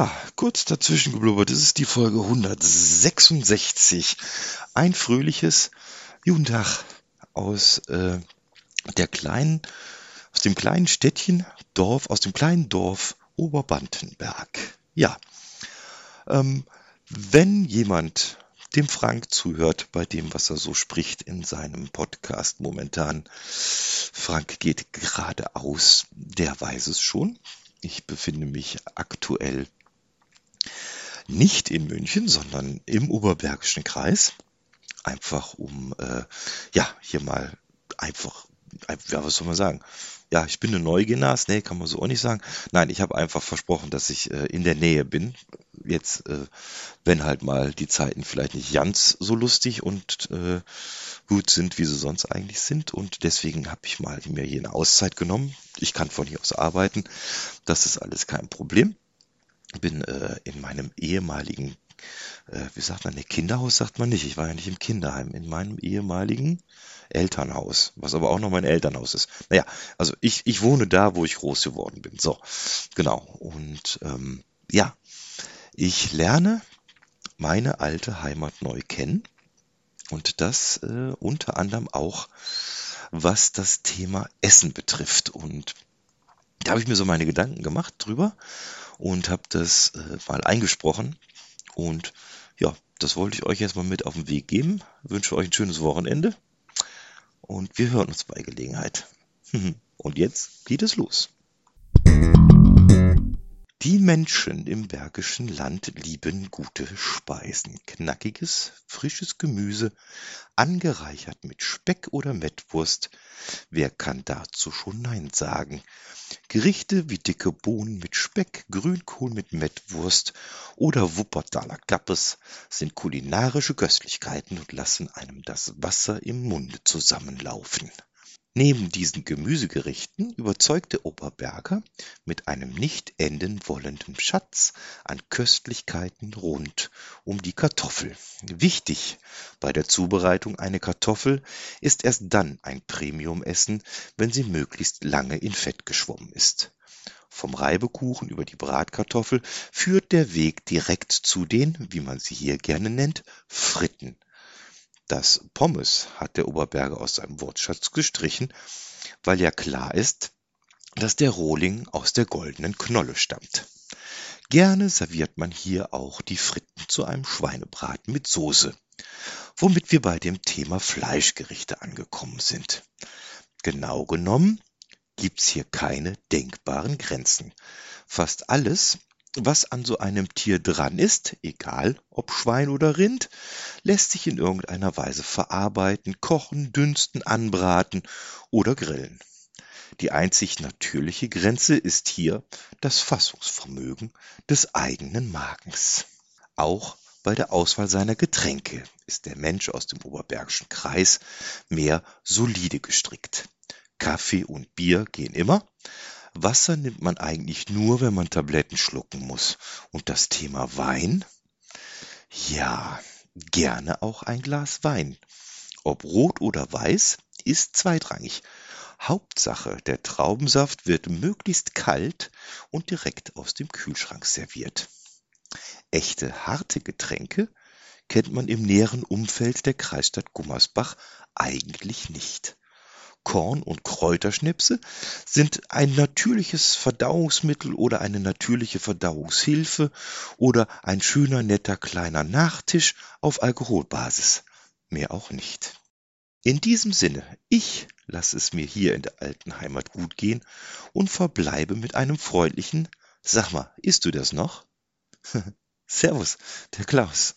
Ja, kurz dazwischen geblubbert. Es ist die Folge 166. Ein fröhliches Jugendtag aus äh, der kleinen, aus dem kleinen Städtchen, Dorf, aus dem kleinen Dorf Oberbantenberg. Ja, ähm, wenn jemand dem Frank zuhört bei dem, was er so spricht in seinem Podcast momentan. Frank geht geradeaus, der weiß es schon. Ich befinde mich aktuell nicht in München, sondern im Oberbergischen Kreis. Einfach um, äh, ja, hier mal einfach, ja, was soll man sagen? Ja, ich bin eine Neugenas, nee, kann man so auch nicht sagen. Nein, ich habe einfach versprochen, dass ich äh, in der Nähe bin. Jetzt, äh, wenn halt mal die Zeiten vielleicht nicht ganz so lustig und äh, gut sind, wie sie sonst eigentlich sind. Und deswegen habe ich mal mir hier eine Auszeit genommen. Ich kann von hier aus arbeiten. Das ist alles kein Problem bin äh, in meinem ehemaligen, äh, wie sagt man, ne, Kinderhaus sagt man nicht, ich war ja nicht im Kinderheim, in meinem ehemaligen Elternhaus, was aber auch noch mein Elternhaus ist. Naja, also ich, ich wohne da, wo ich groß geworden bin. So, genau. Und ähm, ja, ich lerne meine alte Heimat neu kennen und das äh, unter anderem auch, was das Thema Essen betrifft. Und da habe ich mir so meine Gedanken gemacht drüber und habe das äh, mal eingesprochen. Und ja, das wollte ich euch jetzt mal mit auf den Weg geben. Wünsche euch ein schönes Wochenende und wir hören uns bei Gelegenheit. Und jetzt geht es los. Die Menschen im Bergischen Land lieben gute Speisen. Knackiges, frisches Gemüse, angereichert mit Speck oder Mettwurst. Wer kann dazu schon Nein sagen? Gerichte wie dicke Bohnen mit Speck, Grünkohl mit Mettwurst oder Wuppertaler Kappes sind kulinarische Köstlichkeiten und lassen einem das Wasser im Munde zusammenlaufen. Neben diesen Gemüsegerichten überzeugte Oberberger mit einem nicht enden wollenden Schatz an Köstlichkeiten rund um die Kartoffel. Wichtig bei der Zubereitung eine Kartoffel ist erst dann ein Premiumessen, wenn sie möglichst lange in Fett geschwommen ist. Vom Reibekuchen über die Bratkartoffel führt der Weg direkt zu den, wie man sie hier gerne nennt, Fritten das Pommes hat der Oberberger aus seinem Wortschatz gestrichen, weil ja klar ist, dass der Rohling aus der goldenen Knolle stammt. Gerne serviert man hier auch die Fritten zu einem Schweinebraten mit Soße, womit wir bei dem Thema Fleischgerichte angekommen sind. Genau genommen gibt's hier keine denkbaren Grenzen. Fast alles, was an so einem Tier dran ist, egal ob Schwein oder Rind, lässt sich in irgendeiner Weise verarbeiten, kochen, dünsten, anbraten oder grillen. Die einzig natürliche Grenze ist hier das Fassungsvermögen des eigenen Magens. Auch bei der Auswahl seiner Getränke ist der Mensch aus dem Oberbergischen Kreis mehr solide gestrickt. Kaffee und Bier gehen immer, Wasser nimmt man eigentlich nur, wenn man Tabletten schlucken muss. Und das Thema Wein? Ja, gerne auch ein Glas Wein. Ob rot oder weiß, ist zweitrangig. Hauptsache, der Traubensaft wird möglichst kalt und direkt aus dem Kühlschrank serviert. Echte harte Getränke kennt man im näheren Umfeld der Kreisstadt Gummersbach eigentlich nicht. Korn- und Kräuterschnipse sind ein natürliches Verdauungsmittel oder eine natürliche Verdauungshilfe oder ein schöner, netter kleiner Nachtisch auf Alkoholbasis. Mehr auch nicht. In diesem Sinne, ich lasse es mir hier in der alten Heimat gut gehen und verbleibe mit einem freundlichen Sag mal, isst du das noch? Servus, der Klaus.